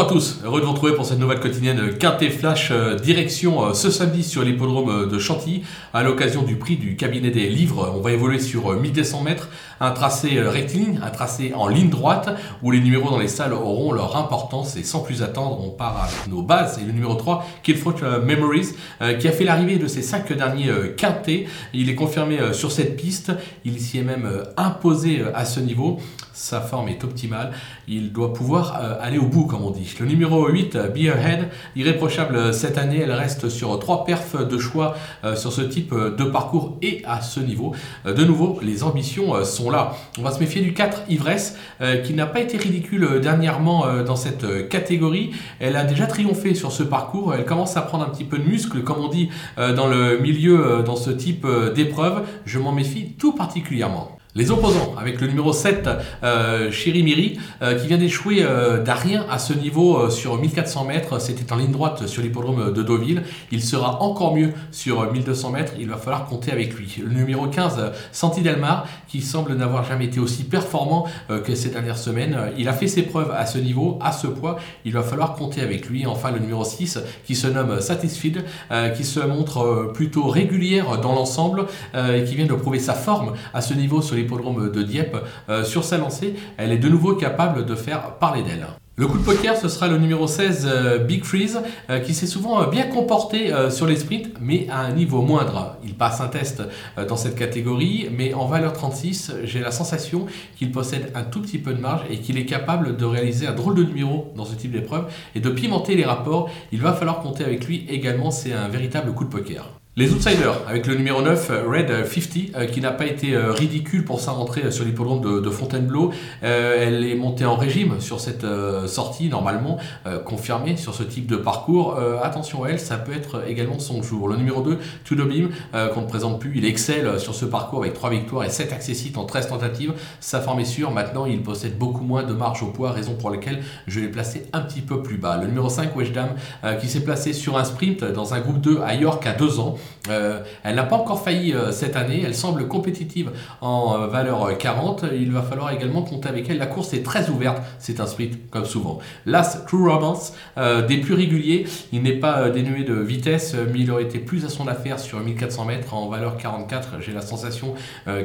Bonjour à tous, heureux de vous retrouver pour cette nouvelle quotidienne Quintet Flash euh, direction euh, ce samedi sur l'hippodrome euh, de Chantilly à l'occasion du prix du cabinet des livres. On va évoluer sur 1200 mètres, un tracé rectiligne, un tracé en ligne droite où les numéros dans les salles auront leur importance et sans plus attendre, on part avec nos bases et le numéro 3, Killfoot Memories, qui a fait l'arrivée de ses cinq derniers quintés. Il est confirmé sur cette piste, il s'y est même imposé à ce niveau. Sa forme est optimale, il doit pouvoir aller au bout comme on dit. Le numéro 8, Be Ahead, irréprochable cette année, elle reste sur trois perfs de choix euh, sur ce type de parcours et à ce niveau. Euh, de nouveau, les ambitions euh, On va se méfier du 4, Ivresse, qui n'a pas été ridicule dernièrement dans cette catégorie. Elle a déjà triomphé sur ce parcours, elle commence à prendre un petit peu de muscle, comme on dit dans le milieu, dans ce type d'épreuve. Je m'en méfie tout particulièrement. Les opposants, avec le numéro 7, euh, Chirimiri, euh, qui vient d'échouer euh, à ce niveau euh, sur 1400 mètres. C'était en ligne droite sur l'hippodrome de Deauville. Il sera encore mieux sur 1200 mètres. Il va falloir compter avec lui. Le numéro 15, Santi Delmar, qui semble n'avoir jamais été aussi performant que ces dernières semaines. Il a fait ses preuves à ce niveau, à ce poids. Il va falloir compter avec lui. Enfin, le numéro 6, qui se nomme Satisfied, qui se montre plutôt régulière dans l'ensemble et qui vient de prouver sa forme à ce niveau sur l'hippodrome de Dieppe euh, sur sa lancée, elle est de nouveau capable de faire parler d'elle. Le coup de poker, ce sera le numéro 16, euh, Big Freeze, euh, qui s'est souvent bien comporté sur les sprints, mais à un niveau moindre. Il passe un test dans cette catégorie, mais en valeur 36, j'ai la sensation qu'il possède un tout petit peu de marge et qu'il est capable de réaliser un drôle de numéro dans ce type d'épreuve et de pimenter les rapports. Il va falloir compter avec lui également, c'est un véritable coup de poker. Les outsiders, avec le numéro 9, Red 50, euh, qui n'a pas été euh, ridicule pour sa rentrée sur l'hippodrome de, Fontainebleau. Euh, elle est montée en régime sur cette sortie, normalement, confirmée sur ce type de parcours. attention à elle, ça peut être également son jour. Le numéro 2, Tudor Beam, qu'on ne présente plus, il excelle sur ce parcours avec 3 victoires et 7 accessites en 13 tentatives. Sa forme est sûre, maintenant il possède beaucoup moins de marge au poids, raison pour laquelle je l'ai placé un petit peu plus bas. Le numéro 5, Weshdam, qui s'est placé sur un sprint dans un groupe 2 à York à 2 ans. Euh, elle n'a pas encore failli euh, cette année, elle semble compétitive en euh, valeur 40. Il va falloir également compter avec elle. La course est très ouverte, c'est un sprint comme souvent. Last True Romance, des plus réguliers, il n'est pas dénué de vitesse, mais il aurait été plus à son affaire sur 1400 mètres en valeur 44. J'ai la sensation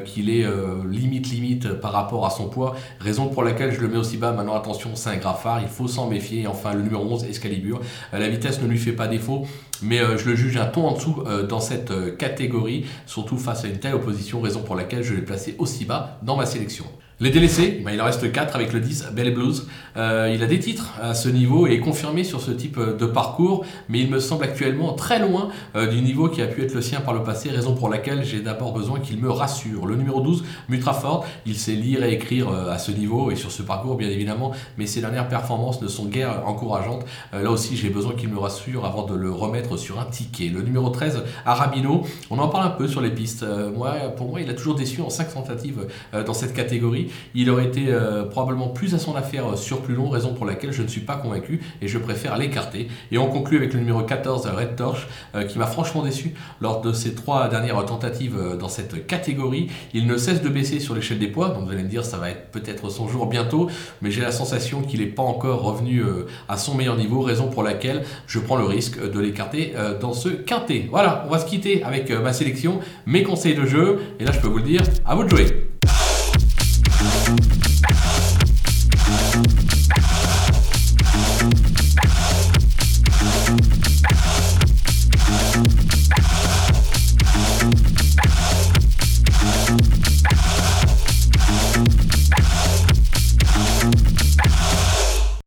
qu'il est limite limite par rapport à son poids, raison pour laquelle je le mets aussi bas. Maintenant attention, c'est un graffard, il faut s'en méfier. Enfin, le numéro 11, Excalibur, la vitesse ne lui fait pas défaut, mais je le juge un ton en dessous dans cette euh, catégorie, surtout face à une telle opposition, raison pour laquelle je l'ai placé aussi bas dans ma sélection. Les délaissés, bah, il en reste 4 avec le 10, Belle Blues. Euh, il a des titres à ce niveau et est confirmé sur ce type euh, de parcours, mais il me semble actuellement très loin euh, du niveau qui a pu être le sien par le passé, raison pour laquelle j'ai d'abord besoin qu'il me rassure. Le numéro 12, Mutraford, il sait lire et écrire à ce niveau et sur ce parcours bien évidemment, mais ses dernières performances ne sont guère encourageantes. là aussi j'ai besoin qu'il me rassure avant de le remettre sur un ticket. Le numéro 13, Arabino, on en parle un peu sur les pistes. pour moi il a toujours déçu en 5 tentatives dans cette catégorie il aurait été euh, probablement plus à son affaire euh, sur plus long, raison pour laquelle je ne suis pas convaincu et je préfère l'écarter. Et on conclut avec le numéro 14, Red Torch, euh, qui m'a franchement déçu lors de ses trois dernières tentatives dans cette catégorie. Il ne cesse de baisser sur l'échelle des poids, donc vous allez me dire ça va être peut-être son jour bientôt, mais j'ai la sensation qu'il n'est pas encore revenu à son meilleur niveau, raison pour laquelle je prends le risque de l'écarter dans ce quintet. Voilà, on va se quitter avec ma sélection, mes conseils de jeu, et là je peux vous le dire, à vous de jouer